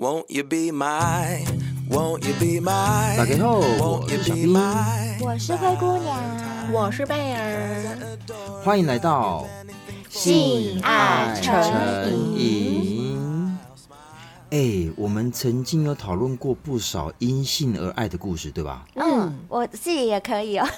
Won't you be my, won't you be my? 大家好，我是小兵，我是灰姑娘，我是贝儿，欢迎来到性爱成瘾。哎，我们曾经有讨论过不少因性而爱的故事，对吧？嗯，我自己也可以哦。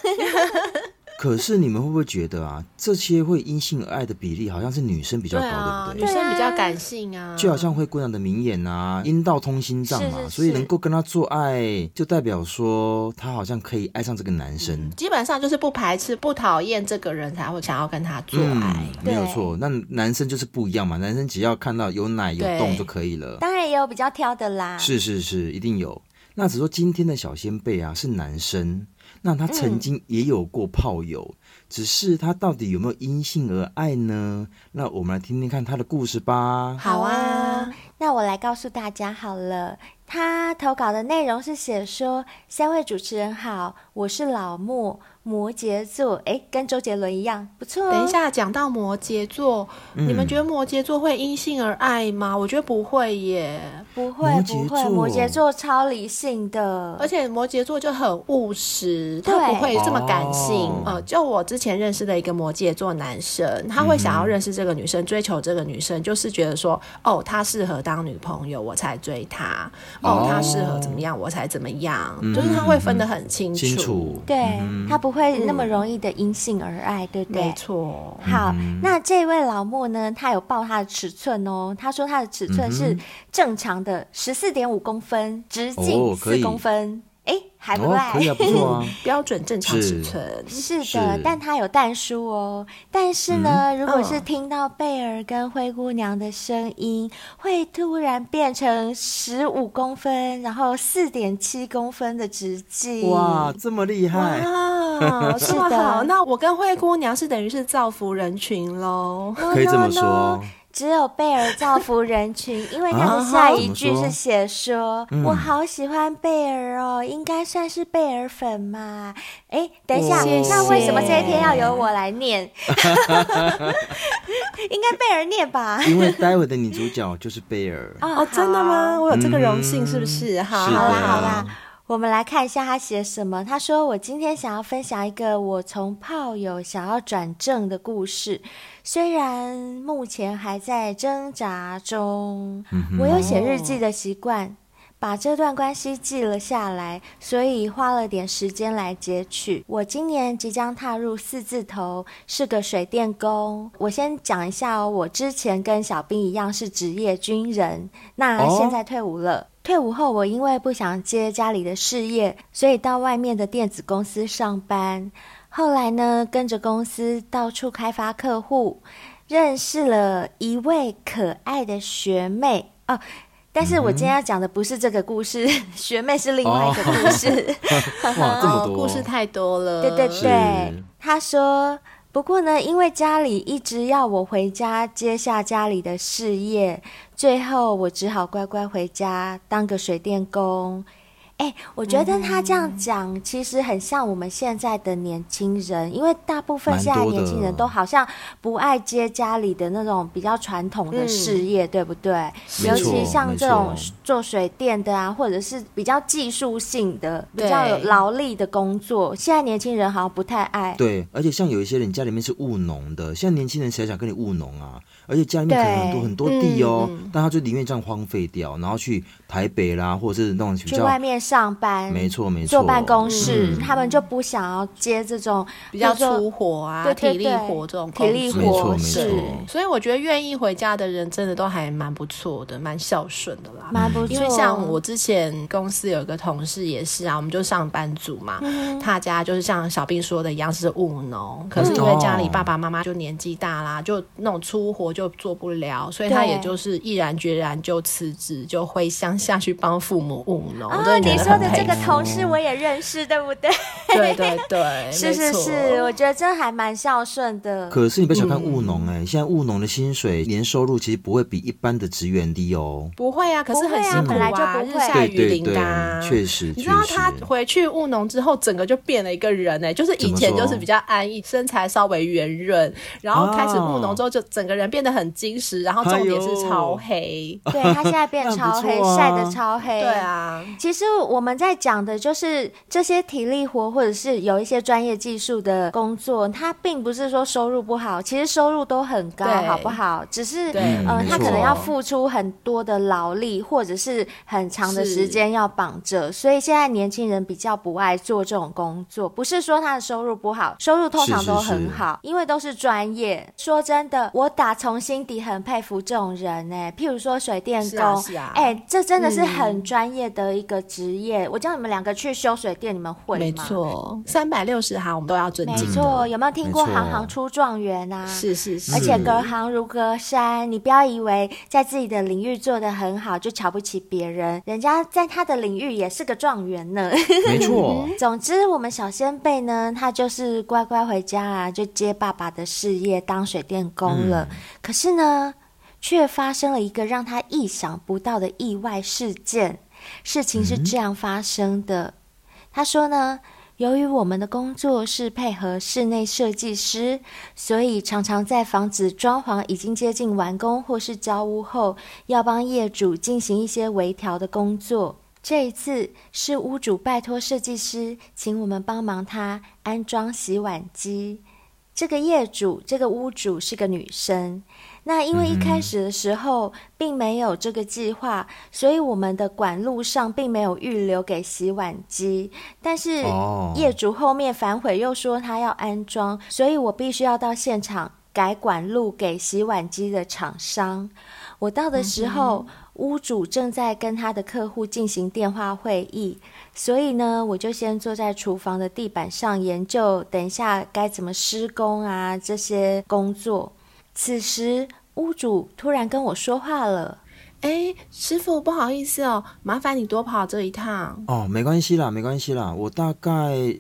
可是你们会不会觉得啊，这些会因性而爱的比例好像是女生比较高，对，啊、对不对？女生比较感性啊，就好像灰姑娘的名言啊，“阴道通心脏”嘛，是是是，所以能够跟他做爱，就代表说他好像可以爱上这个男生。嗯、基本上就是不排斥、不讨厌这个人才会想要跟他做爱，嗯、没有错。那男生就是不一样嘛，男生只要看到有奶有洞就可以了。当然也有比较挑的啦，是是是，一定有。那只说今天的小先贝啊，是男生。那他曾经也有过炮友，嗯、只是他到底有没有因性而爱呢？那我们来听听看他的故事吧。好啊，那我来告诉大家好了。他投稿的内容是写说：三位主持人好，我是老木。摩羯座，哎，跟周杰伦一样，不错哦。等一下，讲到摩羯座，嗯，你们觉得摩羯座会因性而爱吗？我觉得不会耶，不会，不会。摩羯座超理性的，而且摩羯座就很务实，他不会这么感性。呃、哦，就我之前认识的一个摩羯座男生，他会想要认识这个女生，嗯、追求这个女生，就是觉得说，哦，她适合当女朋友，我才追她。哦，她适合怎么样，我才怎么样。嗯、就是他会分得很清楚，清楚对、嗯、他不。不会那么容易的因性而爱，嗯、对不对？没错。好，那这位老莫呢？他有报他的尺寸哦。他说他的尺寸是正常的十四点五公分，直径四公分。哦哎，还不赖，可以啊，不错啊，标准正常尺寸。是的，是但它有但书哦。但是呢，嗯、如果是听到贝儿跟灰姑娘的声音，嗯、会突然变成十五公分，然后四点七公分的直径。哇，这么厉害！哇，是的。那我跟灰姑娘是等于是造福人群喽，可以这么说。No, no, no. 只有贝尔造福人群，因为他的下一句是写说：“啊嗯、我好喜欢贝尔哦，应该算是贝尔粉嘛。”哎，等一下，那为什么这一篇要由我来念？应该贝尔念吧？因为待会的女主角就是贝尔哦，真的吗？我有这个荣幸，是不是？嗯、好，好啦，好啦。我们来看一下他写什么。他说：“我今天想要分享一个我从炮友想要转正的故事，虽然目前还在挣扎中。嗯、我有写日记的习惯，把这段关系记了下来，所以花了点时间来截取。我今年即将踏入四字头，是个水电工。我先讲一下哦，我之前跟小兵一样是职业军人，那现在退伍了。哦”退伍后，我因为不想接家里的事业，所以到外面的电子公司上班。后来呢，跟着公司到处开发客户，认识了一位可爱的学妹哦。但是我今天要讲的不是这个故事，嗯、学妹是另外一个故事。哦、哇，这么多故事太多了。对对对，他说。不过呢，因为家里一直要我回家接下家里的事业，最后我只好乖乖回家当个水电工。哎，我觉得他这样讲，嗯、其实很像我们现在的年轻人，因为大部分现在年轻人都好像不爱接家里的那种比较传统的事业，嗯、对不对？尤其像这种做水电的啊，或者是比较技术性的、比较有劳力的工作，对现在年轻人好像不太爱。对，而且像有一些人家里面是务农的，现在年轻人谁想跟你务农啊？而且家里面可能很多很多地哦，嗯、但他就宁愿这样荒废掉，然后去台北啦，或者是那种比较去外面上班，没错没错，坐办公室，嗯、他们就不想要接这种比较粗活啊、对对对，体力活这种体力活，是。所以我觉得愿意回家的人真的都还蛮不错的，蛮孝顺的啦，蛮不错。因为像我之前公司有一个同事也是啊，我们就上班族嘛，嗯、他家就是像小兵说的一样是务农，可是因为家里爸爸妈妈就年纪大啦，就那种粗活就做不了。所以他也就是毅然决然就辞职，就回乡下去帮父母务农。哦，你说的这个同事我也认识，对不对？对对对，是是是，我觉得这还蛮孝顺的。可是你不要小看务农哎，现在务农的薪水年收入其实不会比一般的职员低哦。不会啊，可是很辛苦啊，本来就不会，日下雨淋的啊，确实。你知道他回去务农之后，整个就变了一个人哎，就是以前就是比较安逸，身材稍微圆润，然后开始务农之后，就整个人变得很精实，然后重点是超黑。对，他现在变 超黑，晒得超黑。对啊，其实我们在讲的就是这些体力活，或者是有一些专业技术的工作，它并不是说收入不好，其实收入都很高，好不好？只是呃，他可能要付出很多的劳力，或者是很长的时间要绑着，所以现在年轻人比较不爱做这种工作。不是说他的收入不好，收入通常都很好，因为都是专业。说真的，我打从心底很佩服这种人哎，譬如说水电工，哎，这真的是很专业的一个职业。我叫你们两个去修水电，你们会吗？没错，三百六十行我们都要尊敬。没错，有没有听过行行出状元啊？是是是，而且隔行如隔山，你不要以为在自己的领域做得很好就瞧不起别人，人家在他的领域也是个状元呢。没错，总之我们小仙贝呢，他就是乖乖回家啊，就接爸爸的事业当水电工了。嗯、可是呢，却发生了一个让他意想不到的意外事件。事情是这样发生的，嗯、他说呢，由于我们的工作是配合室内设计师，所以常常在房子装潢已经接近完工或是交屋后，要帮业主进行一些微调的工作。这一次是屋主拜托设计师，请我们帮忙他安装洗碗机。这个业主，这个屋主是个女生。那因为一开始的时候并没有这个计划，所以我们的管路上并没有预留给洗碗机。但是业主后面反悔，又说他要安装，所以我必须要到现场改管路给洗碗机的厂商。我到的时候，屋主正在跟他的客户进行电话会议，所以呢，我就先坐在厨房的地板上研究，等一下该怎么施工啊这些工作。此时，屋主突然跟我说话了：“哎，师傅，不好意思哦，麻烦你多跑这一趟。”“哦，没关系啦，没关系啦，我大概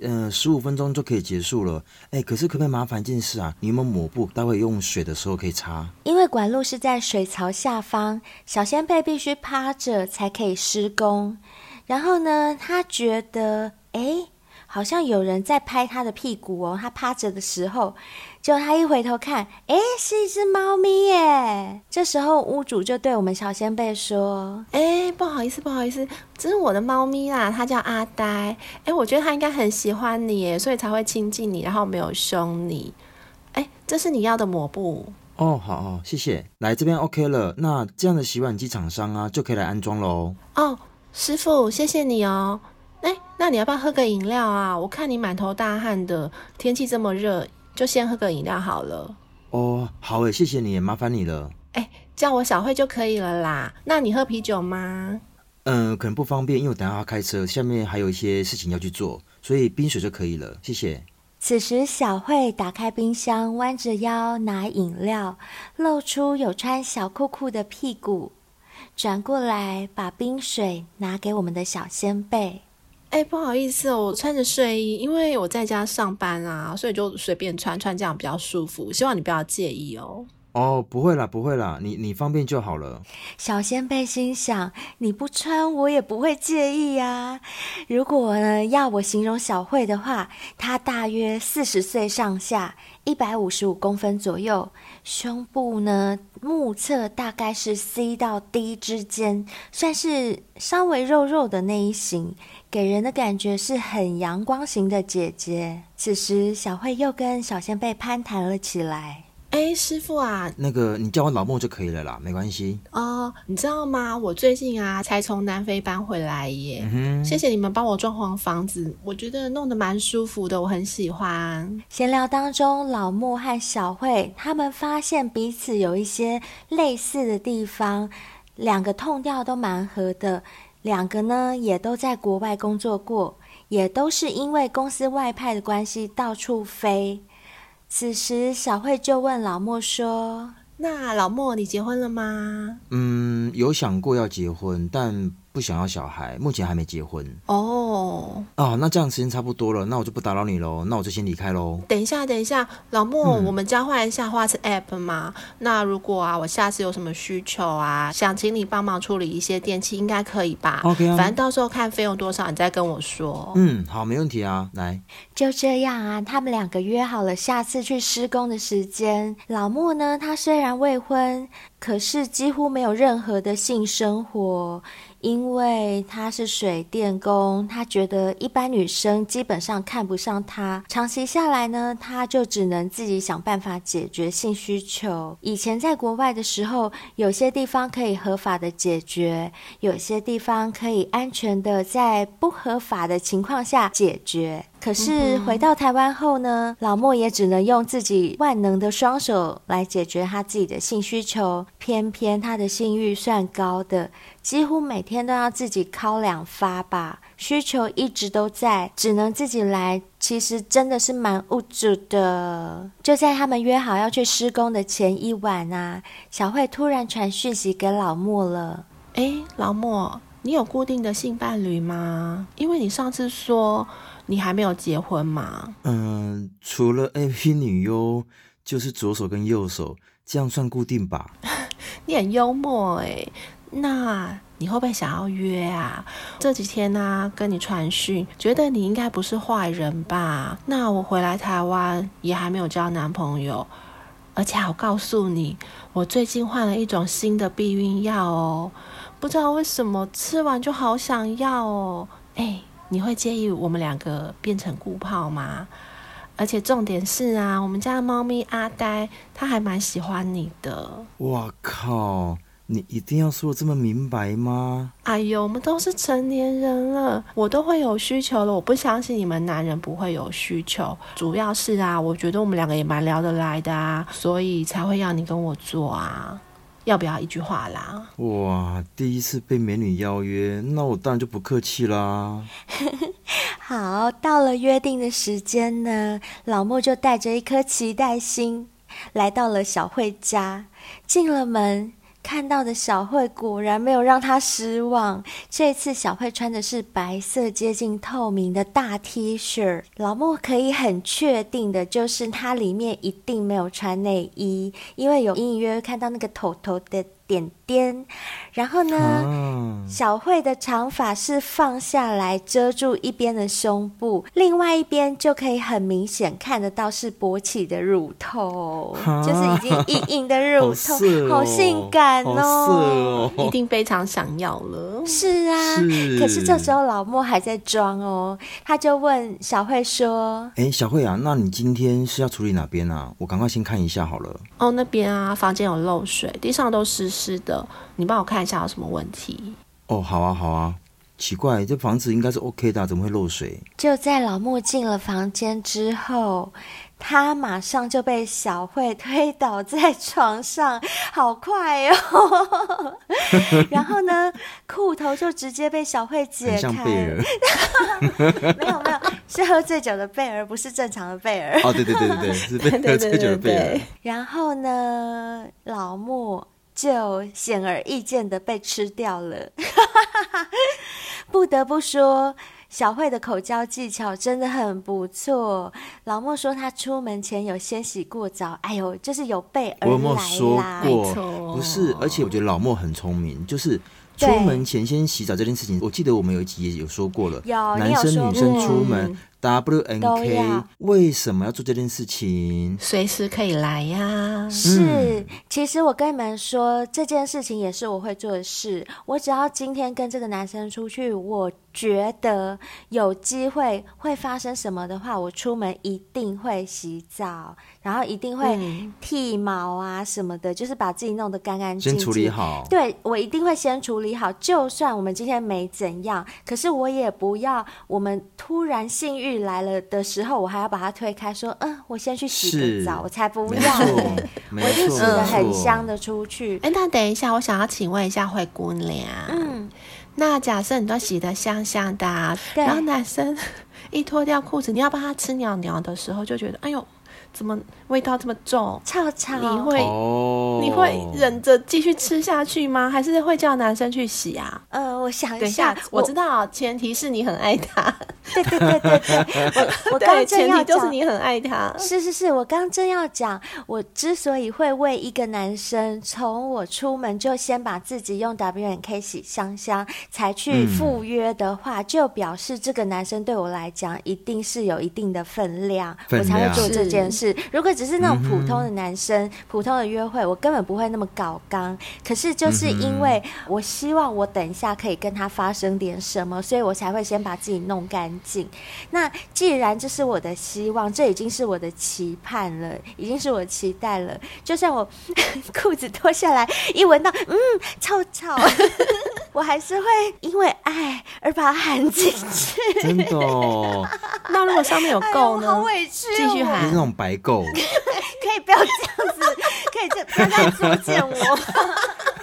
嗯十五分钟就可以结束了。哎，可是可不可以麻烦一件事啊？你有没有抹布？待会用水的时候可以擦。因为管路是在水槽下方，小仙贝必须趴着才可以施工。然后呢，他觉得哎。”好像有人在拍他的屁股哦，他趴着的时候，就他一回头看，诶，是一只猫咪耶。这时候屋主就对我们小仙贝说：“诶，不好意思，不好意思，这是我的猫咪啦，它叫阿呆。诶，我觉得它应该很喜欢你耶，所以才会亲近你，然后没有凶你。诶，这是你要的抹布哦，好好，谢谢。来这边 OK 了，那这样的洗碗机厂商啊，就可以来安装喽。哦，师傅，谢谢你哦。”哎，那你要不要喝个饮料啊？我看你满头大汗的，天气这么热，就先喝个饮料好了。哦，好诶，谢谢你，麻烦你了。哎，叫我小慧就可以了啦。那你喝啤酒吗？嗯，可能不方便，因为我等下要开车，下面还有一些事情要去做，所以冰水就可以了。谢谢。此时，小慧打开冰箱，弯着腰拿饮料，露出有穿小裤裤的屁股，转过来把冰水拿给我们的小先贝。哎、欸，不好意思哦，我穿着睡衣，因为我在家上班啊，所以就随便穿穿，这样比较舒服。希望你不要介意哦。哦，不会啦，不会啦，你你方便就好了。小仙贝心想，你不穿我也不会介意呀、啊。如果呢要我形容小慧的话，她大约四十岁上下，一百五十五公分左右，胸部呢目测大概是 C 到 D 之间，算是稍微肉肉的那一型。给人的感觉是很阳光型的姐姐。此时，小慧又跟小仙贝攀谈了起来。哎，师傅啊，那个你叫我老莫就可以了啦，没关系。哦，你知道吗？我最近啊才从南非搬回来耶。嗯。谢谢你们帮我装潢房子，我觉得弄得蛮舒服的，我很喜欢。闲聊当中，老莫和小慧他们发现彼此有一些类似的地方，两个 tone 调都蛮合的。两个呢，也都在国外工作过，也都是因为公司外派的关系到处飞。此时，小慧就问老莫说：“那老莫，你结婚了吗？”“嗯，有想过要结婚，但不想要小孩，目前还没结婚。哦哦，那这样时间差不多了，那我就不打扰你喽，那我就先离开喽。等一下，等一下，老莫，嗯、我们交换一下 WhatsApp 嘛。那如果啊，我下次有什么需求啊，想请你帮忙处理一些电器，应该可以吧？OK 啊，反正到时候看费用多少，你再跟我说。嗯，好，没问题啊。来，就这样啊，他们两个约好了下次去施工的时间。老莫呢，他虽然未婚，可是几乎没有任何的性生活。因为他是水电工，他觉得一般女生基本上看不上他。长期下来呢，他就只能自己想办法解决性需求。以前在国外的时候，有些地方可以合法的解决，有些地方可以安全的在不合法的情况下解决。可是回到台湾后呢，老莫也只能用自己万能的双手来解决他自己的性需求。偏偏他的性欲算高的，几乎每天都要自己敲两发吧，需求一直都在，只能自己来。其实真的是蛮无助的。就在他们约好要去施工的前一晚啊，小慧突然传讯息给老莫了。诶，老莫，你有固定的性伴侣吗？因为你上次说。你还没有结婚嘛？嗯，除了 A P 女优，就是左手跟右手，这样算固定吧？你很幽默诶。那你会不会想要约啊？这几天呢、跟你传讯，觉得你应该不是坏人吧？那我回来台湾也还没有交男朋友，而且我告诉你，我最近换了一种新的避孕药哦，不知道为什么吃完就好想要哦，哎。你会介意我们两个变成固炮吗？而且重点是啊，我们家的猫咪阿呆，它还蛮喜欢你的。哇靠！你一定要说的这么明白吗？哎呦，我们都是成年人了，我都会有需求了。我不相信你们男人不会有需求。主要是啊，我觉得我们两个也蛮聊得来的啊，所以才会要你跟我做啊。要不要一句话啦？哇，第一次被美女邀约，那我当然就不客气啦。好，到了约定的时间呢，老莫就带着一颗期待心来到了小慧家，进了门。看到的小慧果然没有让她失望。这次小慧穿的是白色接近透明的大 T 恤，老莫可以很确定的就是她里面一定没有穿内衣，因为有隐隐约约看到那个头头的。点点，然后呢，啊、小慧的长发是放下来遮住一边的胸部，另外一边就可以很明显看得到是勃起的乳头，啊、就是已经硬硬的 乳头，好，哦、好性感哦，哦，一定非常想要了。是啊，是，可是这时候老莫还在装哦，他就问小慧说：“哎，小慧啊，那你今天是要处理哪边啊？我赶快先看一下好了。”哦，那边啊，房间有漏水，地上都湿。湿的，你帮我看一下有什么问题。哦，好啊，好啊。奇怪，这房子应该是 OK 的，怎么会漏水？就在老木进了房间之后，他马上就被小慧推倒在床上，好快哦！然后呢，裤头就直接被小慧解开。像贝尔？没有没有，是喝醉酒的贝尔，不是正常的贝尔。哦，对对对对对，是被 喝醉酒的贝尔。然后呢，老莫。就显而易见的被吃掉了，不得不说，小慧的口交技巧真的很不错。老莫说他出门前有先洗过澡，哎呦，就是有备而来啦。我有没有说过？不是，而且我觉得老莫很聪明，就是出门前先洗澡这件事情，我记得我们有一集也有说过了，有男生女生出门。嗯 W N K 为什么要做这件事情？随时可以来呀。是，其实我跟你们说，这件事情也是我会做的事。我只要今天跟这个男生出去，我觉得有机会会发生什么的话，我出门一定会洗澡，然后一定会剃毛啊什么的，嗯、就是把自己弄得干干净净。先处理好。对，我一定会先处理好。就算我们今天没怎样，可是我也不要我们突然性欲来了的时候，我还要把它推开，说：“嗯，我先去洗个澡，我才不要呢。”我一定洗的很香的出去。哎，那等一下，我想要请问一下灰姑娘，嗯，那假设你都洗的香香的，啊，然后男生一脱掉裤子，你要帮他吃鸟鸟的时候，就觉得哎呦，怎么味道这么重？臭臭，你会你会忍着继续吃下去吗？还是会叫男生去洗啊？呃，我想一等一下，我，我知道，前提是你很爱他。对对对对对，我 我刚正前要提就是你很爱他。是是是，我刚正要讲，我之所以会为一个男生从我出门就先把自己用 W N K 洗香香，才去赴约的话，嗯、就表示这个男生对我来讲一定是有一定的分量，分量。我才会做这件事。如果只是那种普通的男生、嗯、普通的约会，我根本不会那么搞刚。可是就是因为我希望我等一下可以跟他发生点什么，所以我才会先把自己弄干净。那既然这是我的希望，这已经是我的期盼了，已经是我的期待了。就算我 裤子脱下来，一闻到嗯臭臭，我还是会因为爱而把它含进去。真的哦？那如果上面有垢呢？哎、好委屈、哦，继续含。是那种白垢。可以不要这样子，可以这不要再作践我。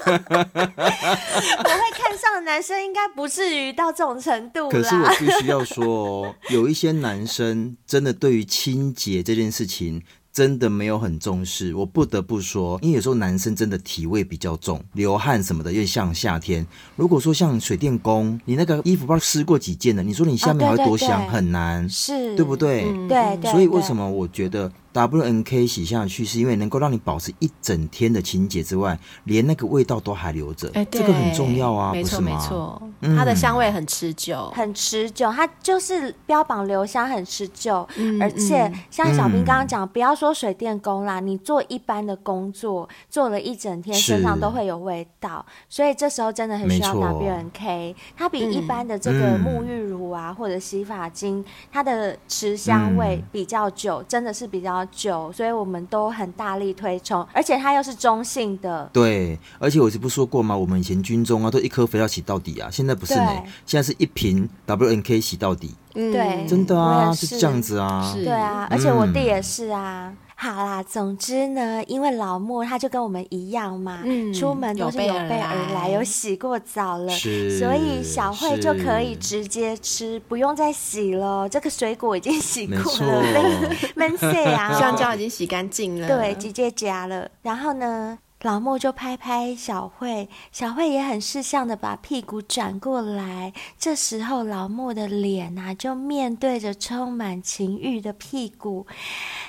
我会看上的男生应该不至于到这种程度。可是我必须要说，有一些男生真的对于清洁这件事情。真的没有很重视，我不得不说，因为有时候男生真的体味比较重，流汗什么的，又像夏天。如果说像水电工，你那个衣服不知道湿过几件了，你说你下面还会多香，哦、对对对很难，是，对不对？嗯、对，对，对。所以为什么我觉得？W N K 洗下去是因为能够让你保持一整天的清洁之外，连那个味道都还留着，哎，这个很重要啊，没错没错，它的香味很持久，很持久，它就是标榜留香很持久，而且像小兵刚刚讲，不要说水电工啦，你做一般的工作做了一整天，身上都会有味道，所以这时候真的很需要 W N K，它比一般的这个沐浴乳啊或者洗发精，它的持香味比较久，真的是比较。久，所以我们都很大力推崇，而且它又是中性的。对，而且我是不说过吗？我们以前军中啊，都一颗肥皂洗到底啊，现在不是呢，现在是一瓶 W N K 洗到底。嗯，对，真的啊，是，是这样子啊，对啊，而且我弟也是啊。嗯好啦，总之呢，因为老莫他就跟我们一样嘛，嗯、出门都是有备而来，有洗过澡了，所以小慧就可以直接吃，不用再洗了。这个水果已经洗过了，闷碎啊！香蕉已经洗干净了，对，直接夹了。然后呢？老莫就拍拍小慧，小慧也很识相的把屁股转过来。这时候，老莫的脸啊，就面对着充满情欲的屁股，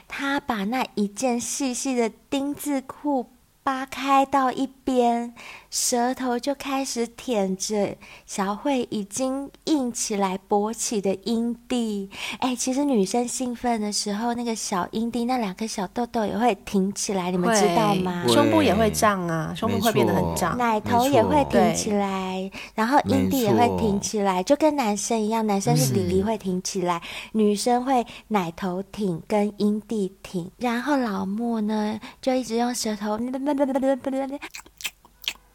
他把那一件细细的丁字裤扒开到一边。舌头就开始舔着小慧已经硬起来勃起的阴蒂，哎，其实女生兴奋的时候，那个小阴蒂那两颗小痘痘也会挺起来，你们知道吗？胸部也会胀啊，胸部会变得很胀，奶头也会挺起来，然后阴蒂也会挺起来，就跟男生一样，男生是弟弟会挺起来，女生会奶头挺跟阴蒂挺，然后老莫呢就一直用舌头。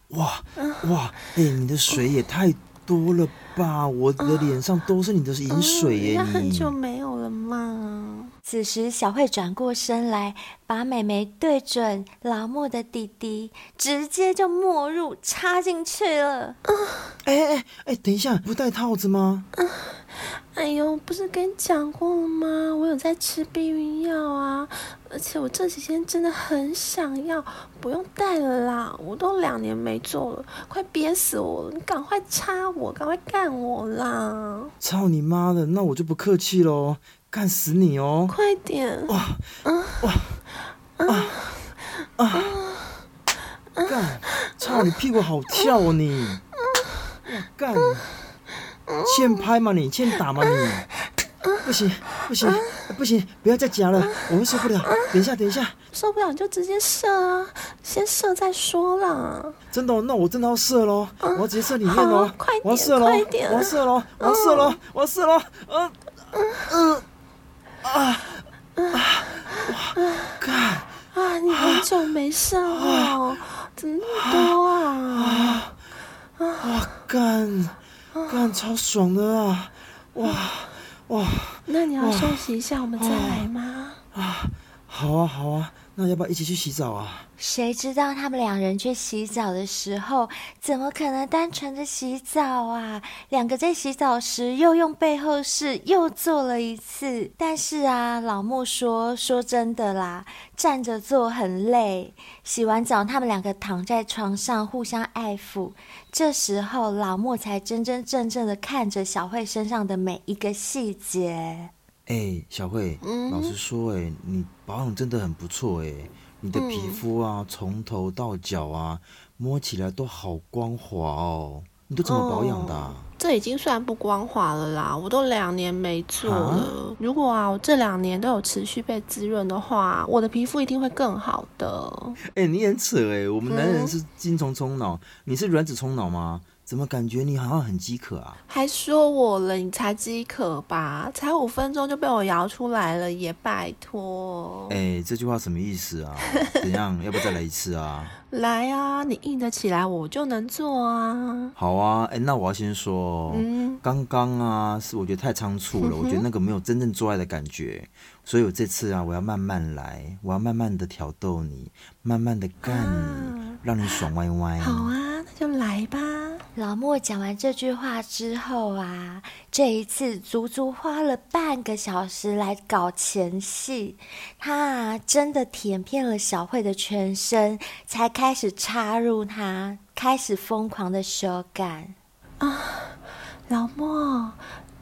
哇哇，哎、欸，你的水也太多了吧！我的脸上都是你的饮水耶！那、嗯、很久没有了嘛。此时，小慧转过身来，把美眉对准老莫的弟弟，直接就没入插进去了。哎哎哎，等一下，不戴套子吗？嗯哎呦，不是跟你讲过了吗？我有在吃避孕药啊，而且我这几天真的很想要，不用戴了啦，我都两年没做了，快憋死我了！你赶快插我，赶快干我啦！操你妈的，那我就不客气喽，干死你哦！快点！哇哇啊啊！干！操你屁股好跳哦你！哇干！欠拍嘛你？欠打嘛你？不行不行不行！不要再夹了，我会受不了。等一下等一下，受不了你就直接射啊，先射再说啦。真的？那我真的要射喽！我要直接射里面喽！快点！我要射喽！我要射喽！我要射喽！我要射喽！嗯嗯啊啊！哇！干啊！你很久没射了，怎么那么多啊？哇干！干超爽的啊！哇哇！那你要休息一下，我们再来吗？啊，好啊好啊，那要不要一起去洗澡啊？谁知道他们两人去洗澡的时候，怎么可能单纯的洗澡啊？两个在洗澡时又用背后式又做了一次。但是啊，老莫说，说真的啦，站着做很累。洗完澡，他们两个躺在床上互相爱抚。这时候，老莫才真真正正的看着小慧身上的每一个细节。哎，小慧，嗯、老实说，哎，你保养真的很不错，哎。你的皮肤啊，从头到脚啊，摸起来都好光滑哦。你都怎么保养的？这已经算不光滑了啦，我都两年没做了。啊？如果啊，我这两年都有持续被滋润的话，我的皮肤一定会更好的。哎，你很扯哎，我们男人是精虫充脑，嗯，你是卵子充脑吗？怎么感觉你好像很饥渴啊？还说我了，你才饥渴吧？才五分钟就被我摇出来了，也拜托。哎、欸，这句话什么意思啊？怎样？要不要再来一次啊？来啊，你硬得起来，我就能做啊。好啊，哎、欸，那我要先说，嗯，刚刚啊，是我觉得太仓促了，嗯，我觉得那个没有真正做爱的感觉，所以我这次啊，我要慢慢来，我要慢慢的挑逗你，慢慢的干你，啊，让你爽歪歪。好啊。老莫讲完这句话之后啊，这一次足足花了半个小时来搞前戏，他啊真的舔遍了小慧的全身，才开始插入她，开始疯狂的修改啊。老莫，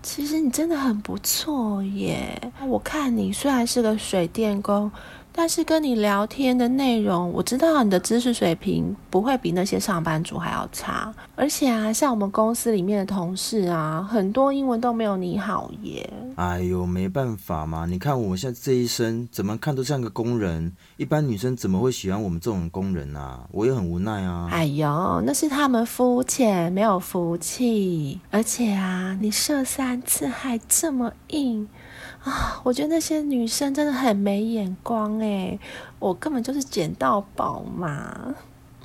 其实你真的很不错耶，我看你虽然是个水电工。但是跟你聊天的内容，我知道你的知识水平不会比那些上班族还要差。而且啊，像我们公司里面的同事啊，很多英文都没有你好耶。哎呦，没办法嘛！你看我现在这一身，怎么看都像个工人。一般女生怎么会喜欢我们这种工人啊？我也很无奈啊。哎呦，那是他们肤浅，没有福气。而且啊，你射三次还这么硬。啊，我觉得那些女生真的很没眼光哎，我根本就是捡到宝嘛，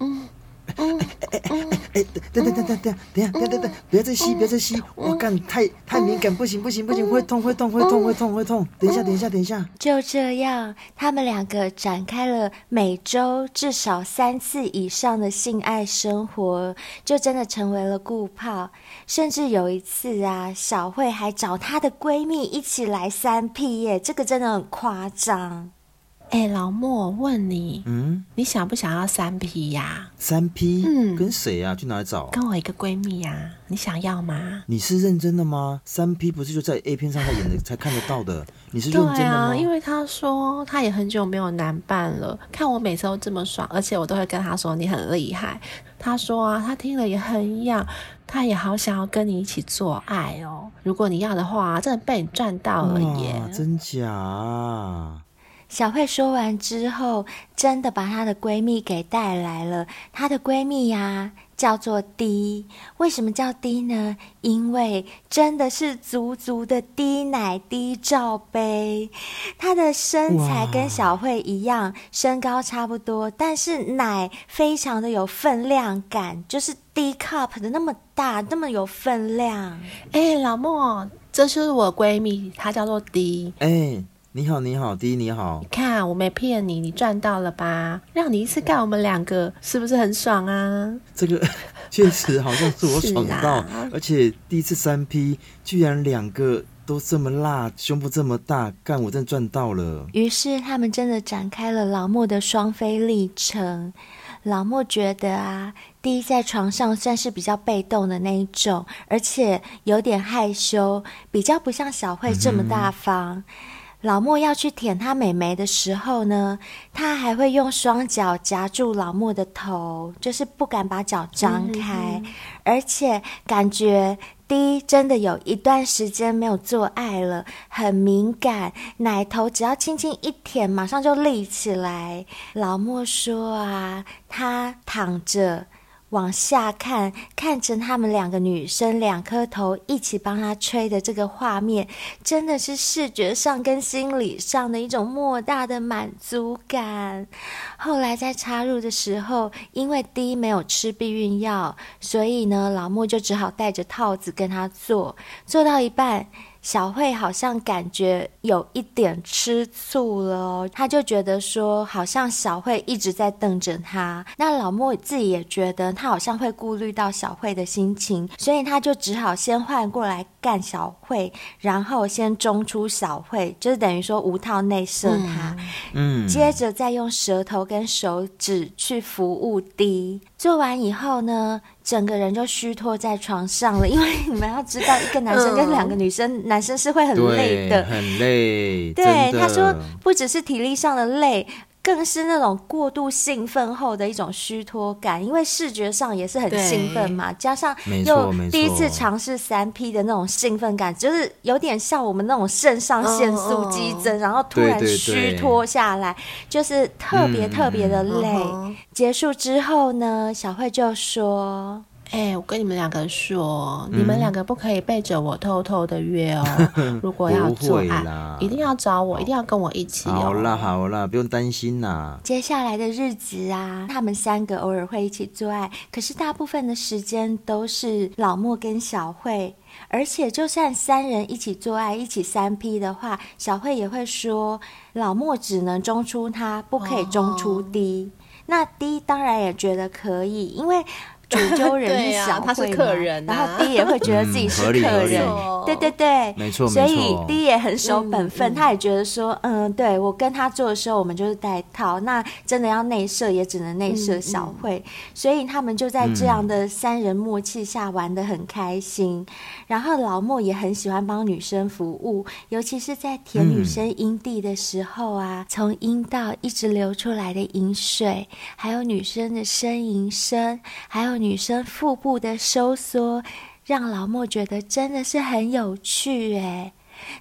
嗯。嗯，哎哎哎哎，等等等等等，等下，等等等，不要再吸，不要再吸，我干太太敏感，不行不行不行，会痛会痛会痛会痛会痛，等一下等一下等一下。就这样，他们两个展开了每周至少三次以上的性爱生活，就真的成为了固泡。甚至有一次啊，小慧还找她的闺蜜一起来三 P 耶，这个真的很夸张。哎、欸，老莫，问你，嗯，你想不想要三 P 呀？三 P，嗯，跟谁呀？去哪里找？跟我一个闺蜜呀，你想要吗？你是认真的吗？三 P 不是就在 A 片上才演的才看得到的？你是认真的吗？对啊，因为他说他也很久没有男伴了，看我每次都这么爽，而且我都会跟他说你很厉害。他说啊，他听了也很痒，他也好想要跟你一起做爱哦。如果你要的话，真的被你赚到了耶！真假？小慧说完之后，真的把她的闺蜜给带来了。她的闺蜜呀、啊，叫做 D。为什么叫 D 呢？因为真的是足足的低奶低罩杯。她的身材跟小慧一样，身高差不多，但是奶非常的有分量感，就是 D cup 的那么大，那么有分量。哎，老莫，这是我闺蜜，她叫做 D。哎。你好，你好，D，你好。你看，我没骗你，你赚到了吧？让你一次干我们两个，是不是很爽啊？这个确实好像是我爽到，啊、而且第一次三 P，居然两个都这么辣，胸部这么大，干我真的赚到了。于是他们真的展开了老莫的双飞历程。老莫觉得啊第一在床上算是比较被动的那一种，而且有点害羞，比较不像小慧这么大方。嗯老莫要去舔他美眉的时候呢，他还会用双脚夹住老莫的头，就是不敢把脚张开，嗯、而且感觉 D 真的有一段时间没有做爱了，很敏感，奶头只要轻轻一舔，马上就立起来。老莫说啊，他躺着。往下看，看着他们两个女生两颗头一起帮他吹的这个画面，真的是视觉上跟心理上的一种莫大的满足感。后来在插入的时候，因为 D 没有吃避孕药，所以呢，老莫就只好戴着套子跟他做。做到一半，小慧好像感觉有一点吃醋了哦，他就觉得说，好像小慧一直在瞪着他。那老莫自己也觉得他好像会顾虑到小慧的心情，所以他就只好先换过来干小慧，然后先中出小慧，就是等于说无套内射他，嗯，接着再用舌头跟手指去服务 D。做完以后呢，整个人就虚脱在床上了，因为你们要知道，一个男生跟两个女生，男生是会很累的，很累。对，他说不只是体力上的累。更是那种过度兴奋后的一种虚脱感，因为视觉上也是很兴奋嘛，加上又第一次尝试三 P 的那种兴奋感，就是有点像我们那种肾上腺素激增，然后突然虚脱下来，就是特别特别的累。结束之后呢，小慧就说。哎、欸，我跟你们两个说，嗯、你们两个不可以背着我偷偷的约哦。如果要做爱，一定要找我，一定要跟我一起、哦。好啦好啦，不用担心啦。接下来的日子啊，他们三个偶尔会一起做爱，可是大部分的时间都是老莫跟小慧。而且就算三人一起做爱，一起三 P 的话，小慧也会说，老莫只能中出他，不可以中出 D。哦、那 D 当然也觉得可以，因为。主揪人 是小慧嘛，他是客人啊，然后 D 也会觉得自己是客人，嗯、对对对，没错，所以 D 也很守本分，嗯、他也觉得说，嗯，对我跟他做的时候，我们就是带套，那真的要内射也只能内射小慧，嗯嗯、所以他们就在这样的三人默契下玩的很开心。嗯、然后老莫也很喜欢帮女生服务，尤其是在舔女生阴蒂的时候啊，嗯、从阴道一直流出来的饮水，还有女生的呻吟声，还有。女生腹部的收缩，让老莫觉得真的是很有趣诶。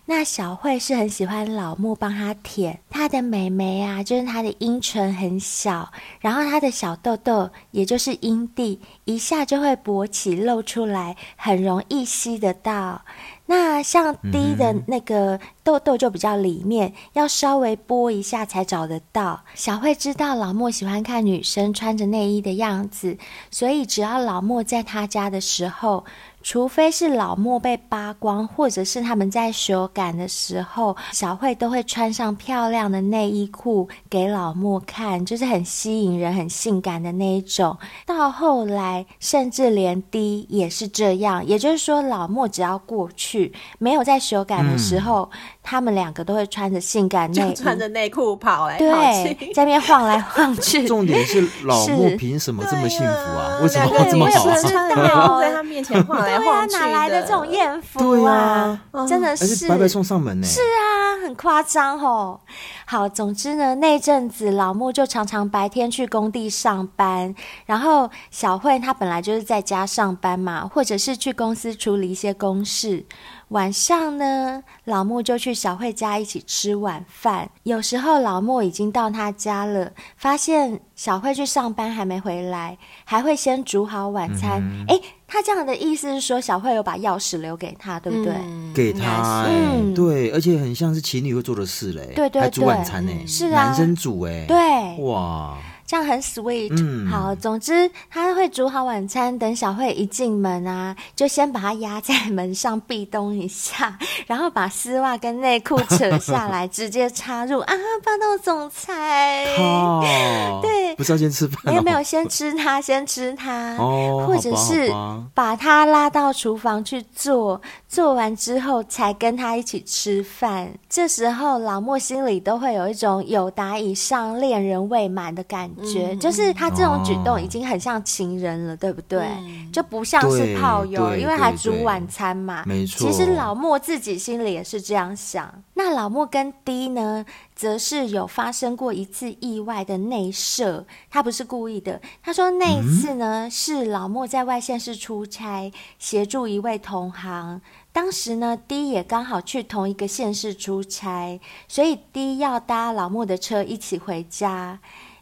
那小慧是很喜欢老莫帮她舔她的美眉啊，就是她的阴唇很小，然后她的小豆豆，也就是阴蒂，一下就会勃起露出来，很容易吸得到。那像 D 的那个痘痘就比较里面，要稍微拨一下才找得到。小慧知道老莫喜欢看女生穿着内衣的样子，所以只要老莫在他家的时候，除非是老莫被扒光，或者是他们在修改的时候，小慧都会穿上漂亮的内衣裤给老莫看，就是很吸引人、很性感的那一种。到后来，甚至连 D 也是这样，也就是说，老莫只要过去，没有在修改的时候，嗯、他们两个都会穿着性感内衣，穿着内裤跑来跑对，在那边晃来晃 去。重点是 老木凭什么这么幸福啊？为什么会这么好？啊？在他面前晃来。对啊，哪来的这种艳福啊？啊真的是白白送上门呢。是啊，很夸张哦。好，总之呢，那阵子老木就常常白天去工地上班，然后小慧她本来就是在家上班嘛，或者是去公司处理一些公事。晚上呢，老莫就去小慧家一起吃晚饭。有时候老莫已经到他家了，发现小慧去上班还没回来，还会先煮好晚餐。哎、他这样的意思是说，小慧有把钥匙留给他，对不对？嗯、给他、欸，嗯，对，而且很像是情侣会做的事嘞。对，对对，还煮晚餐呢，是啊，男生煮哎，对，哇。这样很 sweet，嗯，好，总之他会煮好晚餐，等小慧一进门啊，就先把他压在门上壁咚一下，然后把丝袜跟内裤扯下来，直接插入啊，霸道总裁，靠对，不是要先吃饭，没有没有，先吃他，先吃他，哦，或者是把他拉到厨房去做，做完之后才跟他一起吃饭。这时候老莫心里都会有一种有达以上恋人未满的感觉。嗯、就是他这种举动已经很像情人了，哦、对不对？嗯、就不像是炮友，因为还煮晚餐嘛。没错。其实老莫自己心里也是这样想。那老莫跟 D 呢，则是有发生过一次意外的内射，他不是故意的。他说那一次呢，嗯、是老莫在外县市出差，协助一位同行。当时呢，D 也刚好去同一个县市出差，所以 D 要搭老莫的车一起回家。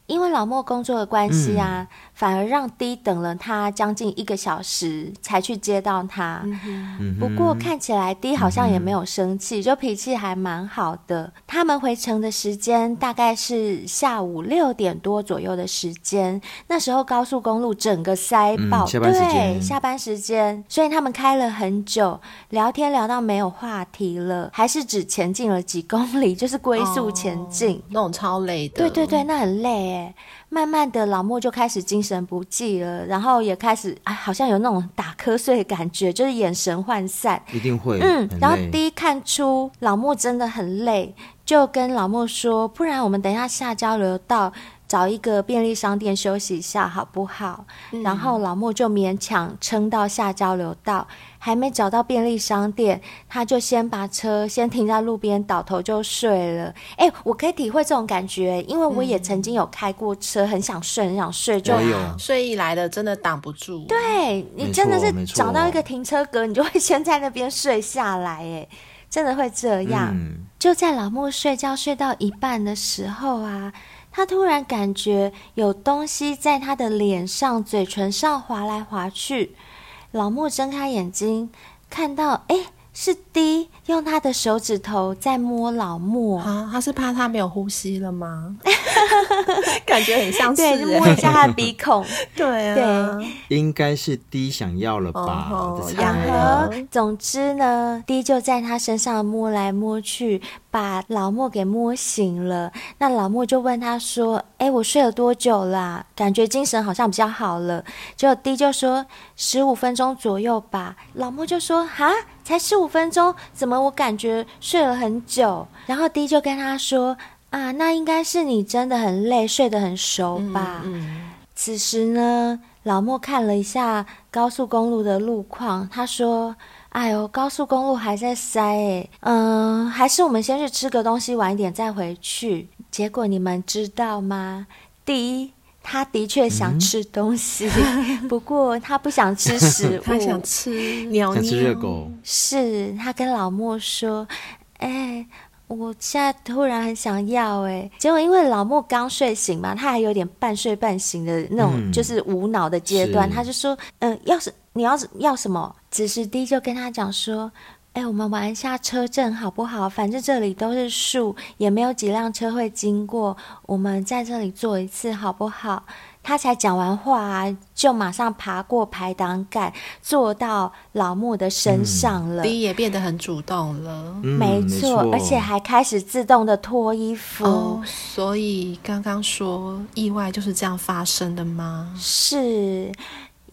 因为老莫工作的关系啊，嗯、反而让 D 等了他将近一个小时才去接到他。嗯不过看起来 D 好像也没有生气，嗯、就脾气还蛮好的。他们回程的时间大概是下午六点多左右的时间，那时候高速公路整个塞爆，嗯、下班时间对，下班时间，所以他们开了很久，聊天聊到没有话题了，还是只前进了几公里，就是龟速前进，哦、那种超累的。对对对，那很累。慢慢的，老莫就开始精神不济了，然后也开始哎，好像有那种打瞌睡的感觉，就是眼神涣散。一定会，嗯。然后第一看出老莫真的很累，就跟老莫说：“不然我们等一下下交流道。”找一个便利商店休息一下，好不好？嗯、然后老莫就勉强撑到下交流道，还没找到便利商店，他就先把车先停在路边，倒头就睡了。哎，我可以体会这种感觉，因为我也曾经有开过车，很想睡，很想睡，就睡意来了，真的挡不住。对，你真的是找到一个停车格，你就会先在那边睡下来，哎，真的会这样。嗯、就在老莫睡觉睡到一半的时候啊。他突然感觉有东西在他的脸上、嘴唇上划来划去。老木睁开眼睛，看到，哎。是 D 用他的手指头在摸老木啊，他是怕他没有呼吸了吗？感觉很像是，对，摸一下他的鼻孔，对啊，对，应该是 D 想要了吧？然后，总之呢，D 就在他身上摸来摸去，把老莫给摸醒了。那老莫就问他说：“哎，我睡了多久啦？感觉精神好像比较好了。”结果 D 就说：“十五分钟左右吧。”老莫就说：“哈。”才十五分钟，怎么我感觉睡了很久？然后 D 就跟他说：“啊，那应该是你真的很累，睡得很熟吧？”嗯嗯、此时呢，老莫看了一下高速公路的路况，他说：“哎呦，高速公路还在塞诶，嗯，还是我们先去吃个东西，晚一点再回去。”结果你们知道吗第一。他的确想吃东西，嗯、不过他不想吃食物，他想吃鸟，想吃热狗。是他跟老莫说：“哎、欸，我现在突然很想要。”哎，结果因为老莫刚睡醒嘛，他还有点半睡半醒的那种，就是无脑的阶段，嗯、他就说：“嗯，要是你要是要什么？”此时 D 就跟他讲说。哎，我们玩一下车震好不好？反正这里都是树，也没有几辆车会经过。我们在这里坐一次好不好？他才讲完话啊，就马上爬过排挡杆，坐到老木的身上了。也变得很主动了，嗯、没错，没错，而且还开始自动的脱衣服。哦，所以刚刚说意外就是这样发生的吗？是。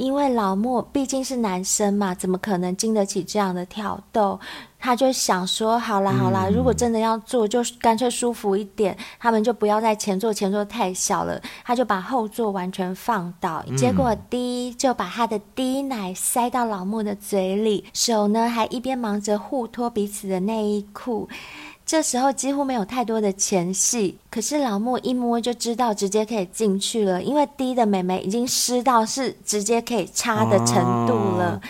因为老莫毕竟是男生嘛，怎么可能经得起这样的挑逗？他就想说：好啦好啦，如果真的要做，就干脆舒服一点。他们就不要在前座，前座太小了。他就把后座完全放倒，结果 D 就把他的 D 奶塞到老莫的嘴里，手呢还一边忙着互脱彼此的内衣裤。这时候几乎没有太多的前戏，可是老木一摸就知道直接可以进去了，因为低的妹妹已经湿到是直接可以插的程度了。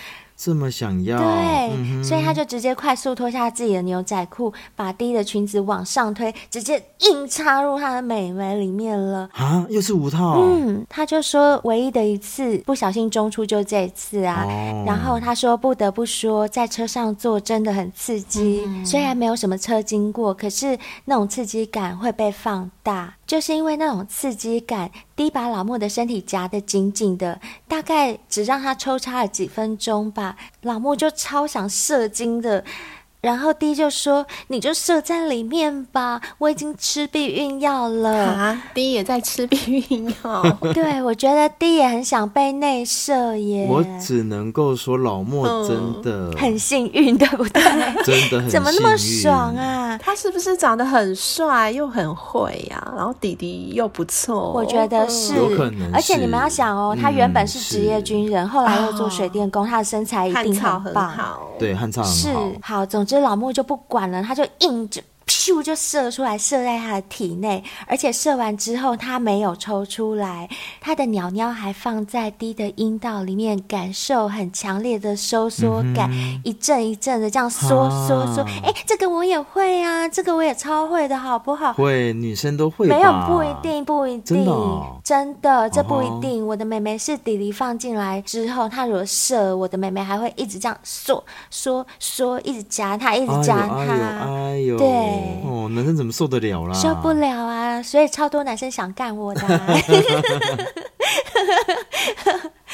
这么想要，对，嗯、所以他就直接快速脱下自己的牛仔裤，把低的裙子往上推，直接硬插入他的美眉里面了。啊，又是五套。嗯，他就说唯一的一次不小心中出就这一次啊。哦、然后他说不得不说，在车上坐真的很刺激，嗯、虽然没有什么车经过，可是那种刺激感会被放大。就是因为那种刺激感，D 把老莫的身体夹得紧紧的，大概只让他抽插了几分钟吧，老莫就超想射精的。然后 D 就说：“你就射在里面吧，我已经吃避孕药了。”啊，D 也在吃避孕药。对，我觉得 D 也很想被内射耶。我只能够说老莫真的、嗯、很幸运，对不对？真的很怎么那么爽啊？他是不是长得很帅又很会呀、啊？然后弟弟又不错，我觉得是。有可能。而且你们要想哦，他原本是职业军人，嗯、后来又做水电工，哦、他的身材一定很棒。很好，对，汉草很好。是好，总这老莫就不管了，他就硬就就射出来，射在他的体内，而且射完之后他没有抽出来，他的鸟鸟还放在低的阴道里面，感受很强烈的收缩感，嗯、一阵一阵的这样缩缩缩。哎，这个我也会啊，这个我也超会的，好不好？会，女生都会。没有，不一定，不一定，真的，哦、真的，这不一定。我的妹妹是弟弟放进来之后，他如果射，我的妹妹还会一直这样缩缩缩，一直夹他，一直夹他。哎呦，哎呦，对，哦，男生怎么受得了啦？受不了啊！所以超多男生想干我的、啊。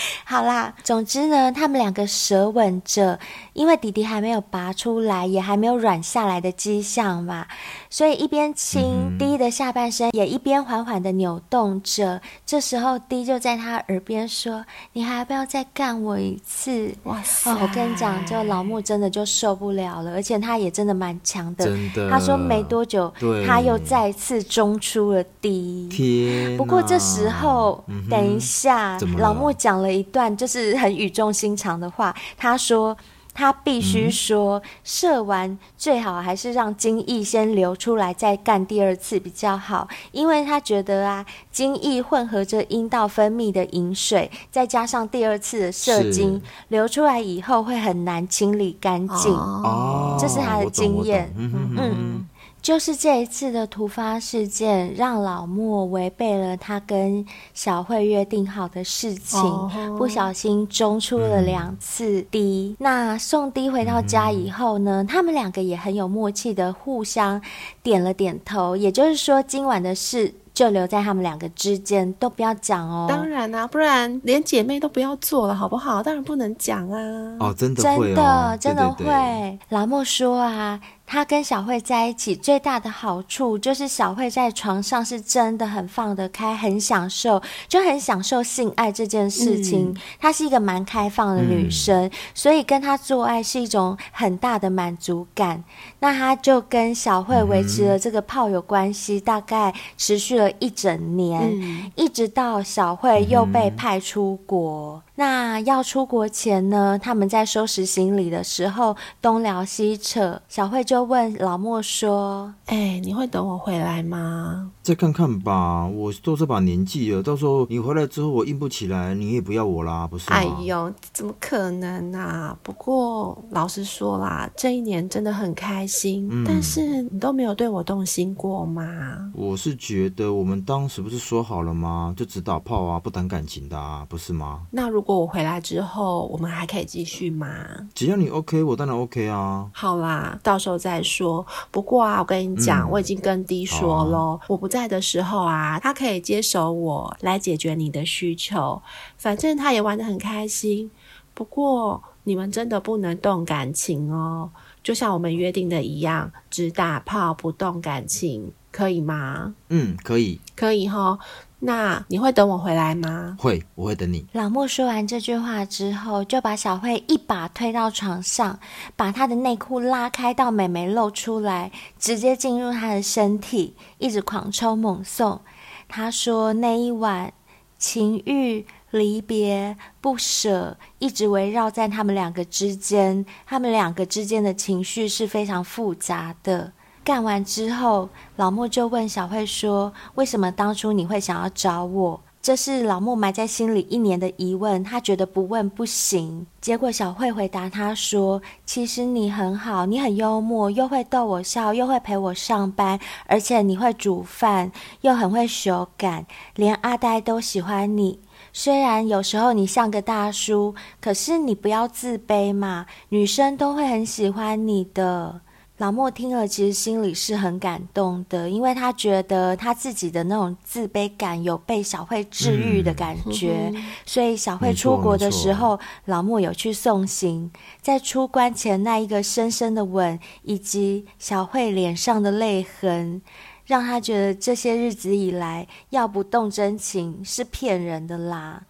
好啦，总之呢，他们两个舌吻着，因为弟弟还没有拔出来，也还没有软下来的迹象嘛，所以一边亲 D 的下半身，也一边缓缓的扭动着。这时候 D 就在他耳边说：“你还要不要再干我一次？”哇塞！哦，我跟你讲，就老木真的就受不了了，而且他也真的蛮强的。真的，他说没多久，他又再次中出了 D。天！不过这时候，嗯、等一下，老木讲了一段就是很语重心长的话，他说他必须说、嗯、射完最好还是让精液先流出来再干第二次比较好，因为他觉得啊，精液混合着阴道分泌的饮水，再加上第二次的射精流出来以后会很难清理干净，哦，这是他的经验，嗯。就是这一次的突发事件，让老莫违背了他跟小慧约定好的事情，oh. 不小心中出了两次滴。嗯、那送滴回到家以后呢，嗯、他们两个也很有默契的互相点了点头，也就是说，今晚的事。就留在他们两个之间，都不要讲哦。当然啦、啊，不然连姐妹都不要做了，好不好？当然不能讲啊。哦，真的会、哦，真的真的会。对对对。老莫说啊，他跟小慧在一起最大的好处就是小慧在床上是真的很放得开，很享受，就很享受性爱这件事情。嗯、她是一个蛮开放的女生，嗯、所以跟她做爱是一种很大的满足感。那他就跟小慧维持了这个炮友关系，大概持续了一整年，嗯、一直到小慧又被派出国。嗯那要出国前呢，他们在收拾行李的时候东聊西扯，小慧就问老莫说：“哎、欸，你会等我回来吗？”“再看看吧，我都这把年纪了，到时候你回来之后我硬不起来，你也不要我啦，不是吗？”“哎呦，怎么可能啊？不过老实说啦，这一年真的很开心，嗯、但是你都没有对我动心过吗？”“我是觉得我们当时不是说好了吗？就只打炮啊，不谈感情的啊，不是吗？”“那如果……”我回来之后，我们还可以继续吗？只要你 OK，我当然 OK 啊。好啦，到时候再说。不过啊，我跟你讲，嗯、我已经跟 D 说喽，啊、我不在的时候啊，他可以接手我来解决你的需求。反正他也玩的很开心。不过你们真的不能动感情哦，就像我们约定的一样，只打炮不动感情，可以吗？嗯，可以，可以哈。那你会等我回来吗？会，我会等你。老莫说完这句话之后，就把小慧一把推到床上，把她的内裤拉开到美眉露出来，直接进入她的身体，一直狂抽猛送。他说那一晚情欲、离别、不舍，一直围绕在他们两个之间，他们两个之间的情绪是非常复杂的。干完之后，老莫就问小慧说：“为什么当初你会想要找我？”这是老莫埋在心里一年的疑问，他觉得不问不行。结果小慧回答他说：“其实你很好，你很幽默，又会逗我笑，又会陪我上班，而且你会煮饭，又很会修感，连阿呆都喜欢你。虽然有时候你像个大叔，可是你不要自卑嘛，女生都会很喜欢你的。”老莫听了，其实心里是很感动的，因为他觉得他自己的那种自卑感有被小慧治愈的感觉。嗯、所以小慧出国的时候，老莫有去送行，在出关前那一个深深的吻，以及小慧脸上的泪痕，让他觉得这些日子以来要不动真情是骗人的啦，